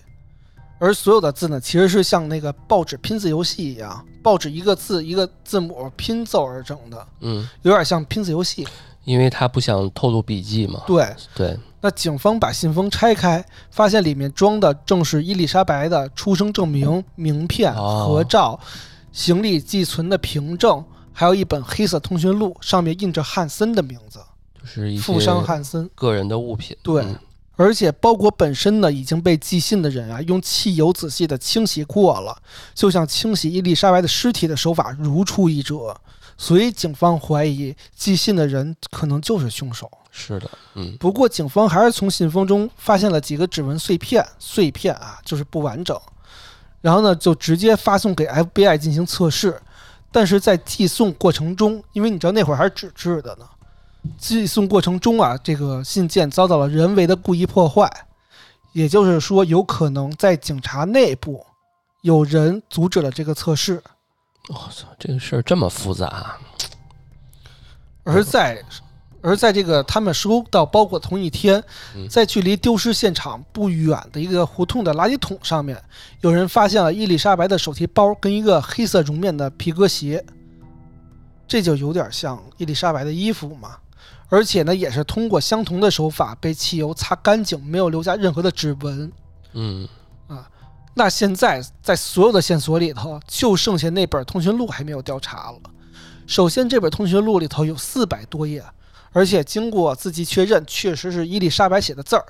而所有的字呢，其实是像那个报纸拼字游戏一样，报纸一个字一个字母拼凑而成的，嗯，有点像拼字游戏。因为他不想透露笔记嘛。对，对，那警方把信封拆开，发现里面装的正是伊丽莎白的出生证明、名片、哦合照、行李寄存的凭证，还有一本黑色通讯录，上面印着汉森的名字，就是富商汉森。个人的物品。对嗯而且包裹本身呢已经被寄信的人啊用汽油仔细的清洗过了，就像清洗伊丽莎白的尸体的手法如出一辙。所以警方怀疑寄信的人可能就是凶手。是的，嗯不过警方还是从信封中发现了几个指纹碎片，碎片啊就是不完整，然后呢就直接发送给 FBI 进行测试。但是在寄送过程中，因为你知道那会儿还是纸质的呢，寄送过程中啊，这个信件遭到了人为的故意破坏，也就是说，有可能在警察内部有人阻止了这个测试。我操，这个事儿这么复杂，而在而在这个他们收到包裹同一天嗯，在距离丢失现场不远的一个胡同的垃圾桶上面，有人发现了伊丽莎白的手提包跟一个黑色绒面的皮革鞋，这就有点像伊丽莎白的衣服嘛。而且呢，也是通过相同的手法被汽油擦干净，没有留下任何的指纹。嗯那现在在所有的线索里头，就剩下那本通讯录还没有调查了。首先，这本通讯录里头有四百多页，而且经过字迹确认，确实是伊丽莎白写的字儿。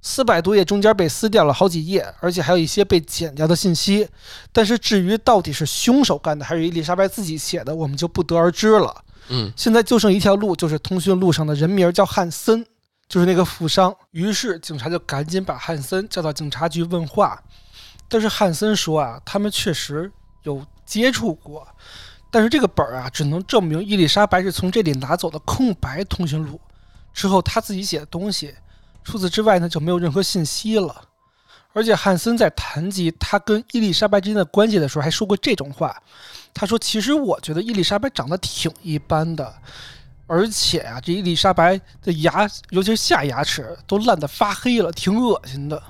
四百多页中间被撕掉了好几页，而且还有一些被剪掉的信息。但是至于到底是凶手干的还是伊丽莎白自己写的，我们就不得而知了。嗯现在就剩一条路，就是通讯录上的人名叫汉森，就是那个富商。于是警察就赶紧把汉森叫到警察局问话。但是汉森说啊，他们确实有接触过，但是这个本儿啊，只能证明伊丽莎白是从这里拿走的空白通讯录，之后他自己写的东西。除此之外呢，就没有任何信息了。而且汉森在谈及他跟伊丽莎白之间的关系的时候，还说过这种话。他说：“其实我觉得伊丽莎白长得挺一般的，而且啊，这伊丽莎白的牙，尤其是下牙齿都烂得发黑了，挺恶心的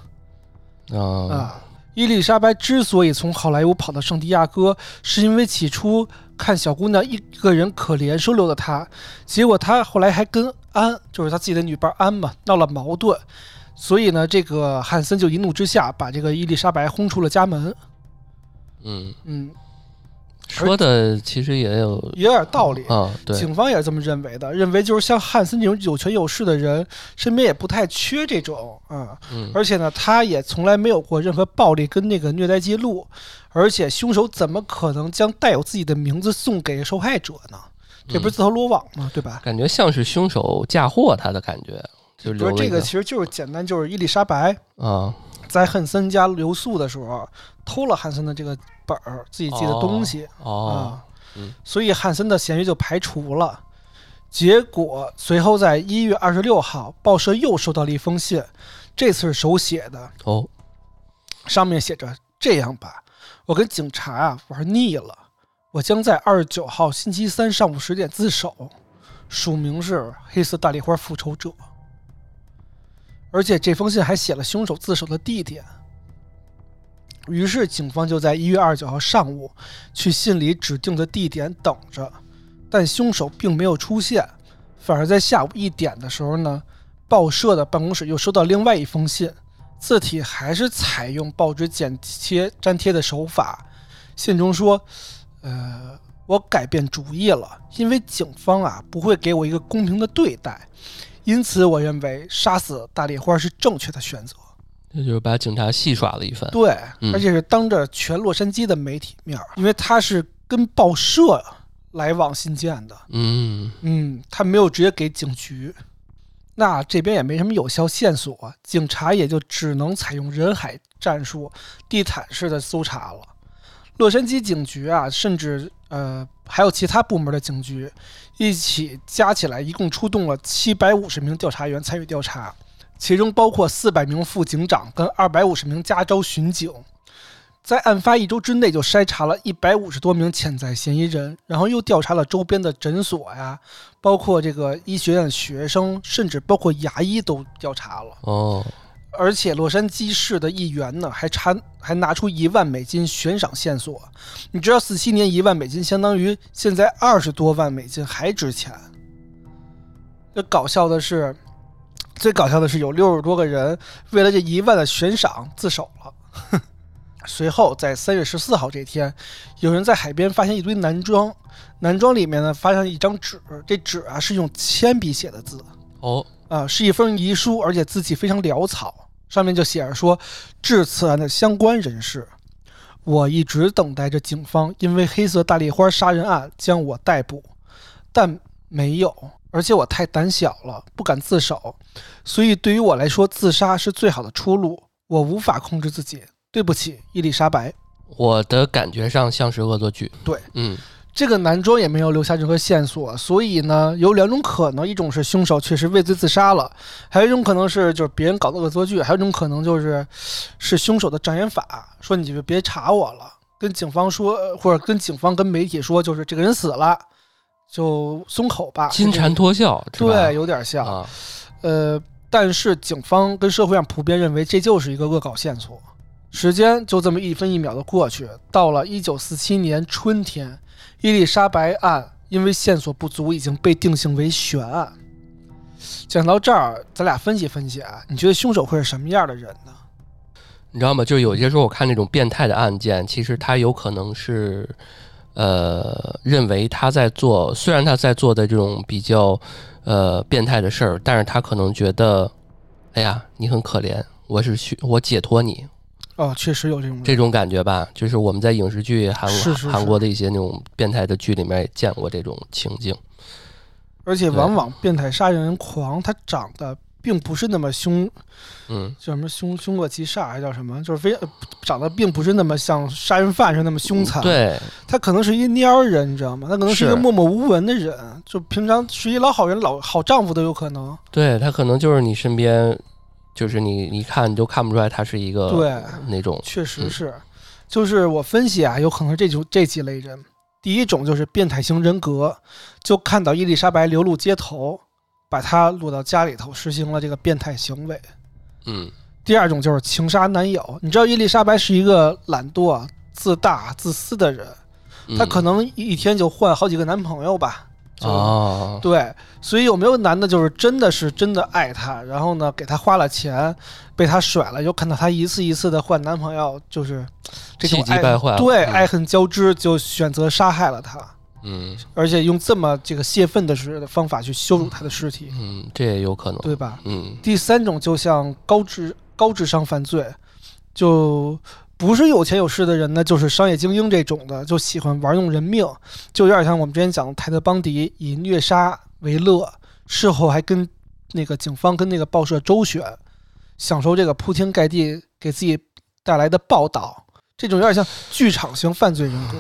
啊啊。”伊丽莎白之所以从好莱坞跑到圣地亚哥，是因为起初看小姑娘一个人可怜，收留了她。结果她后来还跟安，就是她自己的女伴安嘛，闹了矛盾。所以呢，这个汉森就一怒之下把这个伊丽莎白轰出了家门。嗯，嗯，说的其实也有也有点道理。啊，对，警方也是这么认为的，认为就是像汉森这种有权有势的人，身边也不太缺这种啊。嗯而且呢，他也从来没有过任何暴力跟那个虐待记录，而且凶手怎么可能将带有自己的名字送给受害者呢？这不是自投罗网吗？对吧？感觉像是凶手嫁祸他的感觉，就不是这个其实就是简单，就是伊丽莎白啊，在汉森家留宿的时候偷了汉森的这个本儿，自己记的东西。哦，所以汉森的嫌疑就排除了。结果随后在一月二十六号，报社又收到了一封信，这次是手写的，哦，上面写着：“这样吧，我跟警察啊玩腻了，我将在二十九号星期三上午十点自首，署名是黑色大丽花复仇者。”而且这封信还写了凶手自首的地点。于是警方就在一月二十九号上午去信里指定的地点等着，但凶手并没有出现，反而在下午一点的时候呢，报社的办公室又收到另外一封信，字体还是采用报纸剪切粘贴的手法。信中说：“呃，我改变主意了，因为警方啊不会给我一个公平的对待，因此我认为杀死大丽花是正确的选择。”这就是把警察戏耍了一番。对，嗯而且是当着全洛杉矶的媒体面儿，因为他是跟报社来往信件的，嗯嗯，他没有直接给警局。那这边也没什么有效线索，警察也就只能采用人海战术，地毯式的搜查了。洛杉矶警局啊，甚至呃还有其他部门的警局，一起加起来一共出动了七百五十名调查员参与调查，其中包括四百名副警长跟二百五十名加州巡警。在案发一周之内，就筛查了一百五十多名潜在嫌疑人，然后又调查了周边的诊所呀，包括这个医学院的学生，甚至包括牙医都调查了。哦，而且洛杉矶市的议员呢，还查还拿出一万美金悬赏线索。你知道，四七年一万美金相当于现在二十多万美金还值钱。这搞笑的是，最搞笑的是有六十多个人为了这一万的悬赏自首了。随后，在三月十四号这天，有人在海边发现一堆男装，男装里面呢发现一张纸，这纸啊是用铅笔写的字。哦，啊、是一封遗书，而且字迹非常潦草，上面就写着说：“致此案的相关人士，我一直等待着警方因为黑色大丽花杀人案将我逮捕，但没有，而且我太胆小了，不敢自首，所以对于我来说，自杀是最好的出路。我无法控制自己，对不起，伊丽莎白。”我的感觉上像是恶作剧。对，嗯这个男装也没有留下任何线索，所以呢，有两种可能：一种是凶手确实畏罪自杀了，还有一种可能是就是别人搞的恶作剧，还有一种可能就是是凶手的障眼法，说你就别查我了，跟警方说，呃或者跟警方跟媒体说，就是这个人死了，就松口吧。金蝉脱壳，对，有点像。啊，呃，但是警方跟社会上普遍认为这就是一个恶搞线索。时间就这么一分一秒的过去，到了一九四七年春天，伊丽莎白案因为线索不足已经被定性为悬案。讲到这儿，咱俩分析分析啊，你觉得凶手会是什么样的人呢？你知道吗？就是有些时候我看那种变态的案件，其实他有可能是，呃，认为他在做，虽然他在做的这种比较呃变态的事儿，但是他可能觉得，哎呀，你很可怜，我是需我解脱你哦，确实有这种。这种感觉吧。就是我们在影视剧、韩是是是韩国的一些那种变态的剧里面也见过这种情境。而且往往变态杀人狂他长得并不是那么凶，嗯，叫什么凶凶恶极煞，还叫什么？就是非呃长得并不是那么像杀人犯似的那么凶残。，对，他可能是一蔫儿人，你知道吗？他可能是一个默默无闻的人，就平常是一老好人、老好丈夫都有可能。对他可能就是你身边，就是你你看你都看不出来他是一个对，那种确实嗯是。就是我分析啊，有可能这种这几类人，第一种就是变态型人格，就看到伊丽莎白流露街头，把她掳到家里头，实行了这个变态行为。嗯。第二种就是情杀男友，你知道伊丽莎白是一个懒惰、自大、自私的人，她可能能一天就换好几个男朋友吧。就哦，对，所以有没有男的，就是真的是真的爱她，然后呢给她花了钱，被她甩了，又看到她一次一次的换男朋友，就是这种爱对，嗯。爱恨交织，就选择杀害了她，嗯而且用这么这个泄愤的时的方法去羞辱他的尸体，嗯，这也有可能，对吧？嗯第三种就像高智高智商犯罪，就不是有钱有势的人呢，就是商业精英这种的，就喜欢玩弄人命，就有点像我们之前讲的泰德·邦迪以虐杀为乐，事后还跟那个警方跟那个报社周旋，享受这个铺天盖地给自己带来的报道，这种有点像剧场型犯罪人格。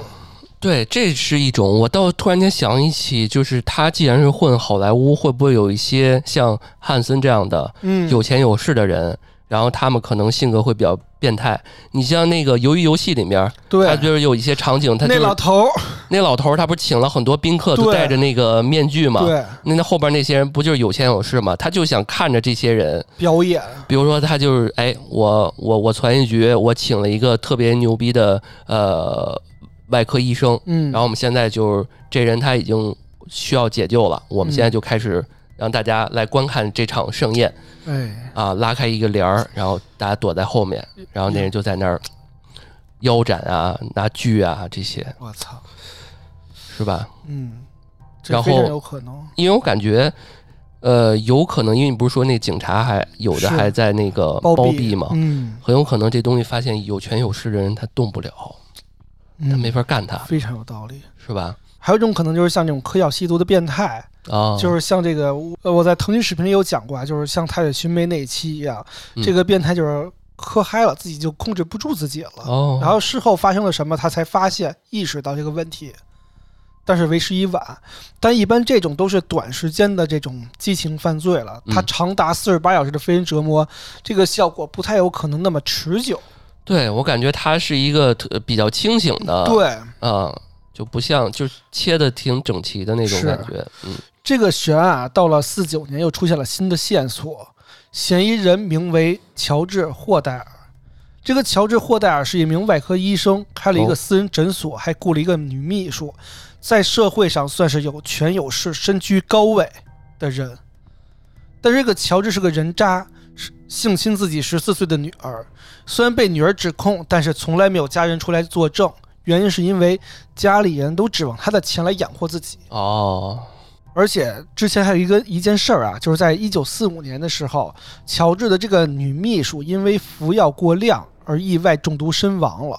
对，这是一种。我倒突然间想一起，就是他既然是混好莱坞，会不会有一些像汉森这样的嗯，有钱有势的人？然后他们可能性格会比较变态。你像那个《鱿鱼游戏》里面，他，就是有一些场景，他就那老头儿，那老头儿，他不是请了很多宾客，都戴着那个面具嘛？对，那那后边那些人不就是有钱有势嘛？他就想看着这些人，表演，比如说他就是哎，我我我传一局，我请了一个特别牛逼的呃外科医生，嗯，然后我们现在就是这人他已经需要解救了，我们现在就开始让大家来观看这场盛宴哎，啊，拉开一个帘儿，然后大家躲在后面，然后那人就在那儿腰斩啊、拿锯啊这些，我操，是吧？嗯，这非常然后有可能。因为我感觉。呃，有可能，因为你不是说那警察还有的是。还在那个包包庇嘛，嗯，很有可能这东西发现有权有势的人他动不了，他嗯没法干他，非常有道理。是吧？还有一种可能就是像这种嗑药吸毒的变态，啊，就是像这个，呃，我在腾讯视频里有讲过啊，就是像太水寻梅那一期一样，嗯这个变态就是嗑嗨了，自己就控制不住自己了，哦，然后事后发生了什么，他才发现意识到这个问题，但是为时已晚。但一般这种都是短时间的这种激情犯罪了，嗯它长达四十八小时的非人折磨，这个效果不太有可能那么持久。对我感觉他是一个特比较清醒的，对，啊，就不像就切的挺整齐的那种感觉，嗯这个悬案啊，到了四九年又出现了新的线索，嫌疑人名为乔治·霍代尔。这个乔治·霍代尔是一名外科医生，开了一个哦私人诊所，还雇了一个女秘书，在社会上算是有权有势、身居高位的人。但这个乔治是个人渣，是性侵自己十四岁的女儿。虽然被女儿指控，但是从来没有家人出来作证，原因是因为家里人都指望他的钱来养活自己。哦，而且之前还有一个一件事儿啊，就是在一九四五年的时候，乔治的这个女秘书因为服药过量而意外中毒身亡了，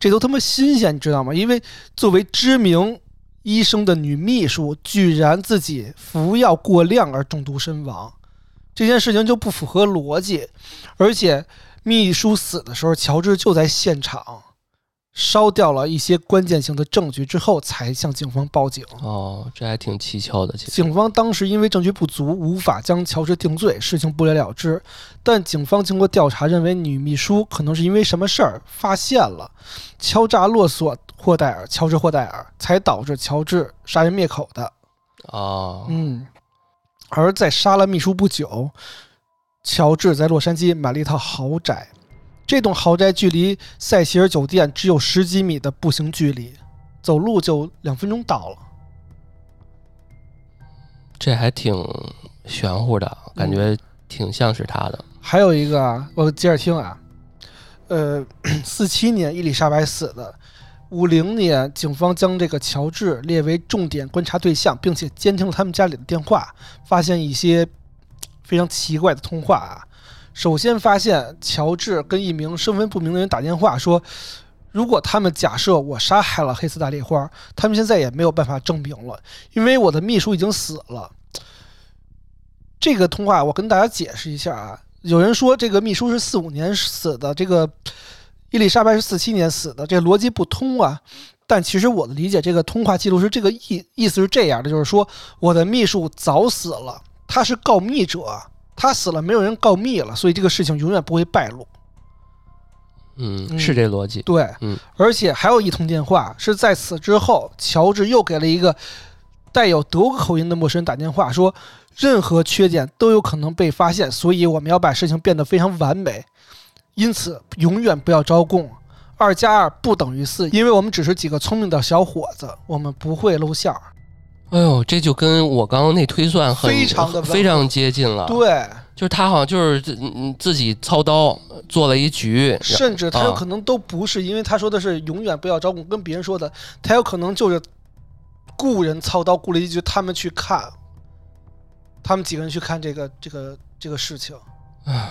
这都他妈新鲜，你知道吗？因为作为知名医生的女秘书，居然自己服药过量而中毒身亡，这件事情就不符合逻辑。而且秘书死的时候，乔治就在现场。烧掉了一些关键性的证据之后，才向警方报警。哦，这还挺蹊跷的。其实，警方当时因为证据不足，无法将乔治定罪，事情不了了之。但警方经过调查，认为女秘书可能是因为什么事儿发现了敲诈勒索霍戴尔，乔治霍戴尔，才导致乔治杀人灭口的。哦，嗯。而在杀了秘书不久，乔治在洛杉矶买了一套豪宅。这栋豪宅距离塞西尔酒店只有十几米的步行距离，走路就两分钟到了。这还挺玄乎的，感觉挺像是他的。还有一个啊，我接着听啊，呃，四七年伊丽莎白死的，五零年警方将这个乔治列为重点观察对象，并且监听了他们家里的电话，发现一些非常奇怪的通话啊。首先发现乔治跟一名身份不明的人打电话说：“如果他们假设我杀害了黑色大丽花，他们现在也没有办法证明了，因为我的秘书已经死了。”这个通话我跟大家解释一下啊，有人说这个秘书是四五年死的，这个伊丽莎白是四七年死的，这逻辑不通啊。但其实我的理解，这个通话记录是这个意意思是这样的，就是说我的秘书早死了，他是告密者。他死了，没有人告密了，所以这个事情永远不会败露。嗯，是这逻辑。对，嗯，而且还有一通电话是在此之后，乔治又给了一个带有德国口音的陌生人打电话，说任何缺点都有可能被发现，所以我们要把事情变得非常完美，因此永远不要招供。二加二不等于四，因为我们只是几个聪明的小伙子，我们不会露馅儿。哎呦，这就跟我刚刚那推算很非常的非常接近了。对，就是他好像就是自自己操刀做了一局，甚至他有可能都不是，因为他说的是永远不要招供，跟别人说的，他有可能就是雇人操刀雇了一局，他们去看，他们几个人去看这个这个这个事情。唉，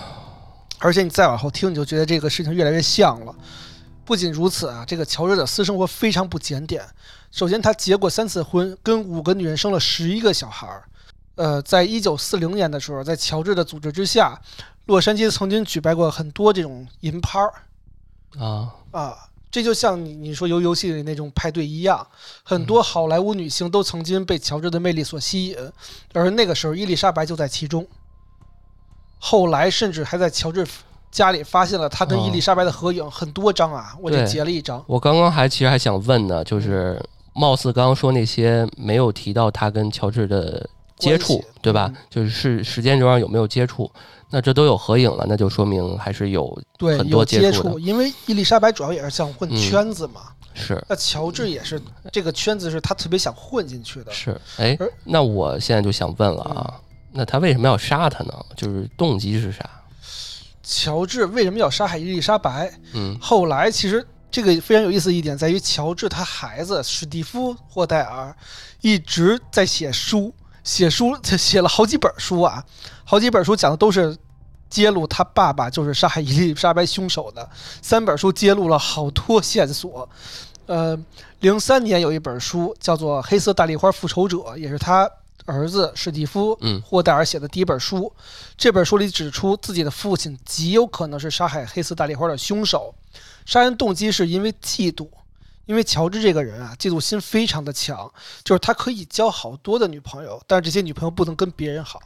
而且你再往后听，你就觉得这个事情越来越像了。不仅如此啊，这个乔治的私生活非常不检点。首先，他结过三次婚，跟五个女人生了十一个小孩儿。呃，在一九四零年的时候，在乔治的组织之下，洛杉矶曾经举办过很多这种银趴儿。啊啊，这就像你你说游游戏里那种派对一样，很多好莱坞女星都曾经被乔治的魅力所吸引，而那个时候伊丽莎白就在其中。后来甚至还在乔治。家里发现了他跟伊丽莎白的合影，很多张啊，我就截了一张。我刚刚还其实还想问呢，就是貌似刚刚说那些没有提到他跟乔治的接触，对吧？就是是时间轴上有没有接触？那这都有合影了，那就说明还是有很多接触。因为伊丽莎白主要也是想混圈子嘛，是。那乔治也是这个圈子是他特别想混进去的。是，哎，那我现在就想问了啊，那他为什么要杀他呢？就是动机是啥？乔治为什么要杀害伊丽莎白？嗯，后来其实这个非常有意思的一点在于，乔治他孩子史蒂夫霍戴尔一直在写书，写书他 写了好几本书啊，好几本书讲的都是揭露他爸爸就是杀害伊丽莎白凶手的。三本书揭露了好多线索。呃，零三年有一本书叫做《黑色大丽花复仇者》，也是他。儿子史蒂夫·霍戴尔写的第一本书，这本书里指出自己的父亲极有可能是杀害黑色大丽花的凶手，杀人动机是因为嫉妒，因为乔治这个人啊，嫉妒心非常的强，就是他可以交好多的女朋友，但是这些女朋友不能跟别人好。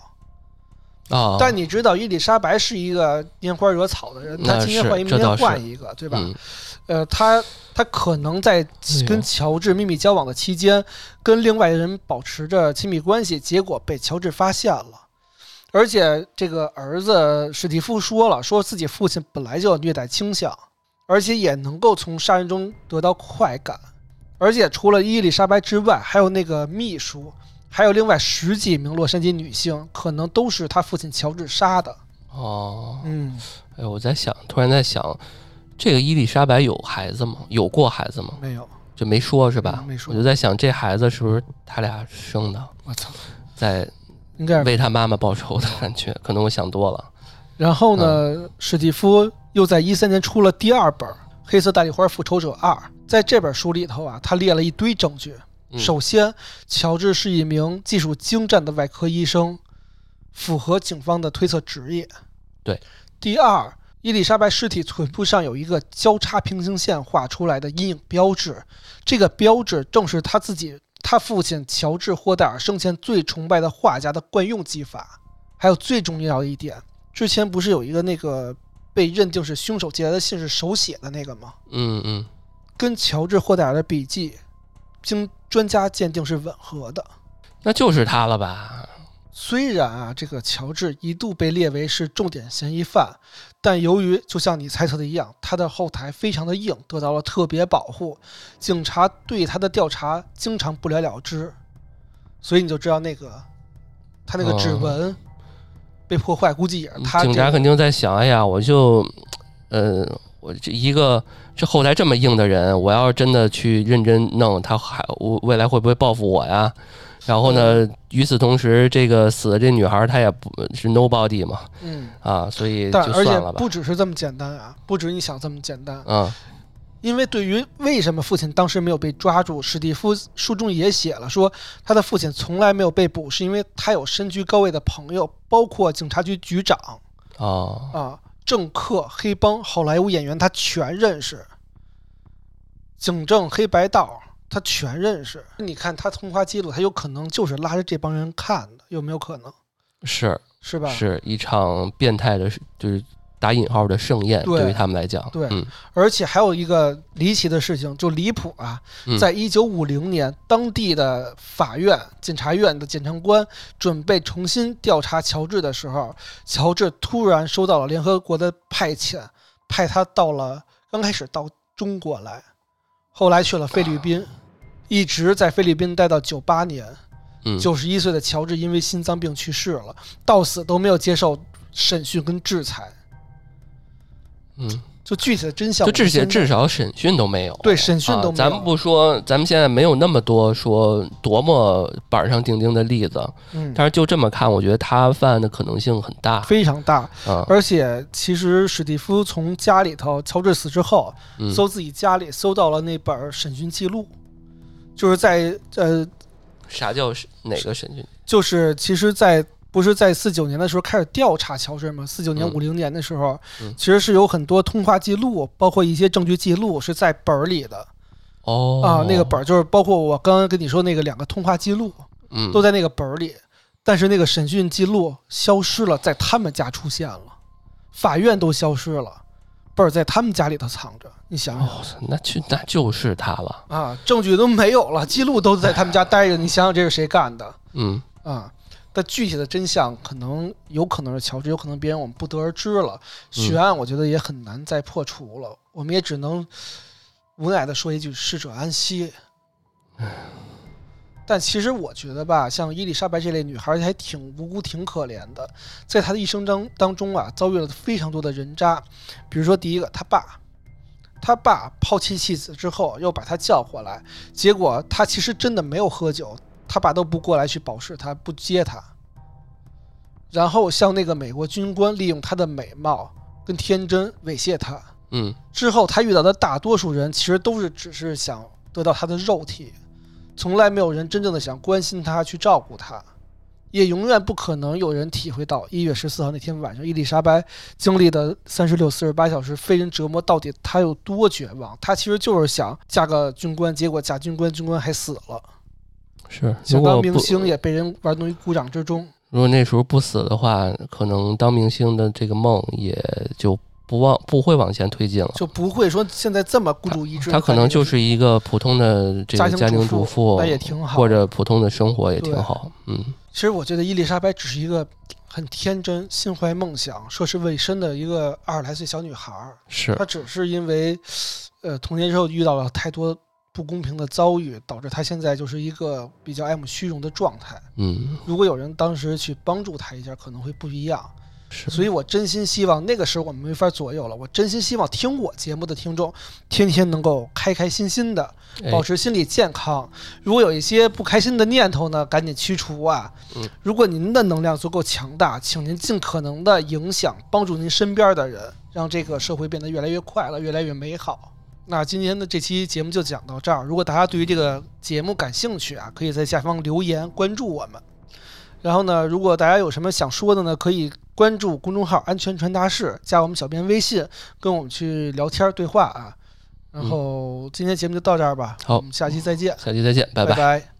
啊！但你知道伊丽莎白是一个拈花惹草的人，她今天换一，明天换一个，对吧？呃，他他可能在跟乔治秘密交往的期间，跟另外人保持着亲密关系，结果被乔治发现了。而且这个儿子史蒂夫说了，说自己父亲本来就有虐待倾向，而且也能够从杀人中得到快感。而且除了伊丽莎白之外，还有那个秘书。还有另外十几名洛杉矶女性，可能都是他父亲乔治杀的。哦，嗯，哎，我在想，突然在想，这个伊丽莎白有孩子吗？有过孩子吗？没有，就没说是吧？没说。我就在想，这孩子是不是他俩生的？我操！在应该是。为他妈妈报仇的感觉，可能我想多了。然后呢，史蒂夫又在一三年出了第二本《黑色大丽花复仇者二》。在这本书里头啊，他列了一堆证据。嗯首先，乔治是一名技术精湛的外科医生，符合警方的推测职业。对。第二，伊丽莎白尸体臀部上有一个交叉平行线画出来的阴影标志，这个标志正是他自己他父亲乔治霍代尔生前最崇拜的画家的惯用技法。还有最重要的一点，之前不是有一个那个被认定是凶手寄来的信是手写的那个吗？嗯嗯，跟乔治霍代尔的笔记，经专家鉴定是吻合的。那就是他了吧？虽然啊，这个乔治一度被列为是重点嫌疑犯，但由于就像你猜测的一样，他的后台非常的硬，得到了特别保护，警察对他的调查经常不了了之，所以你就知道那个他那个指纹被破坏，估计也是他、警察肯定在想，哎呀，我就，呃，我这一个这后台这么硬的人，我要是真的去认真弄，他还我未来会不会报复我呀？然后呢，与此同时，这个死的这女孩她也不是 nobody 嘛，嗯，啊，所以但而且就算了吧不。只是这么简单啊，不止你想这么简单。嗯因为对于为什么父亲当时没有被抓住，史蒂夫书中也写了，说他的父亲从来没有被捕，是因为他有身居高位的朋友，包括警察局局长哦，啊、政客、黑帮、好莱坞演员，他全认识。警政、黑白道，他全认识。你看他通话记录，他有可能就是拉着这帮人看的，有没有可能？是是吧？是一场变态的，就是打引号的盛宴，对对于他们来讲，对嗯而且还有一个离奇的事情，就离谱啊！嗯在一九五零年，当地的法院、检察院的检察官准备重新调查乔治的时候，乔治突然收到了联合国的派遣，派他到了刚开始到中国来，后来去了菲律宾，一直在菲律宾待到九八年。嗯，九十一岁的乔治因为心脏病去世了，到死都没有接受审讯跟制裁。嗯，就具体的真相，就至少我们现在至少审讯都没有，对审讯都没有啊。咱们不说，咱们现在没有那么多说多么板上钉钉的例子，嗯，但是就这么看，我觉得他犯案的可能性很大非常大。啊。而且，其实史蒂夫从家里头，乔治死之后，嗯搜自己家里搜到了那本审讯记录，就是在呃，啥叫是哪个审讯？就是其实，在不是在四九年的时候开始调查乔治吗？四九年、嗯五零年的时候，嗯其实是有很多通话记录，包括一些证据记录是在本儿里的哦啊。那个本儿就是包括我刚刚跟你说那个两个通话记录，嗯都在那个本儿里，但是那个审讯记录消失了，在他们家出现了，法院都消失了，本儿在他们家里头藏着，你想想。哦，那就那就是他了。啊，证据都没有了，记录都在他们家待着，你想想这是谁干的嗯啊？但具体的真相可能有可能是乔治，有可能别人我们不得而知了。悬案我觉得也很难再破除了，我们也只能无奈的说一句“逝者安息”。但其实我觉得吧，像伊丽莎白这类女孩还挺无辜、挺可怜的，在她的一生当当中啊，遭遇了非常多的人渣，比如说第一个，她爸，他爸抛弃妻子之后又把她叫回来，结果他其实真的没有喝酒，他爸都不过来去保释他，不接他。然后像那个美国军官利用他的美貌跟天真猥亵他，嗯之后他遇到的大多数人其实都是只是想得到他的肉体，从来没有人真正的想关心他去照顾他，也永远不可能有人体会到一月十四号那天晚上伊丽莎白经历的三十六四十八小时非人折磨到底她有多绝望。她其实就是想嫁个军官，结果嫁军官，军官还死了，是。如想当明星也被人玩弄于股掌之中。如果那时候不死的话，可能当明星的这个梦也就不往不会往前推进了。就不会说现在这么孤注一掷。他可能就是一个普通的这个家庭主妇主妇，那也挺好或者普通的生活也挺好。嗯其实我觉得伊丽莎白只是一个很天真、心怀梦想、涉世未深的一个二十来岁小女孩儿。是她只是因为，呃，童年之后遇到了太多不公平的遭遇，导致他现在就是一个比较爱慕虚荣的状态。嗯如果有人当时去帮助他一下，可能会不一样。是，所以我真心希望那个时候我们没法左右了。我真心希望听我节目的听众，天天能够开开心心的，哎保持心理健康。如果有一些不开心的念头呢，赶紧驱除啊嗯！如果您的能量足够强大，请您尽可能的影响、帮助您身边的人，让这个社会变得越来越快乐、越来越美好。那今天的这期节目就讲到这儿。如果大家对于这个节目感兴趣啊，可以在下方留言关注我们。然后呢，如果大家有什么想说的呢，可以关注公众号“安全传达室”，加我们小编微信，跟我们去聊天对话啊。然后今天节目就到这儿吧，好我们下期再见，下期再见，拜拜拜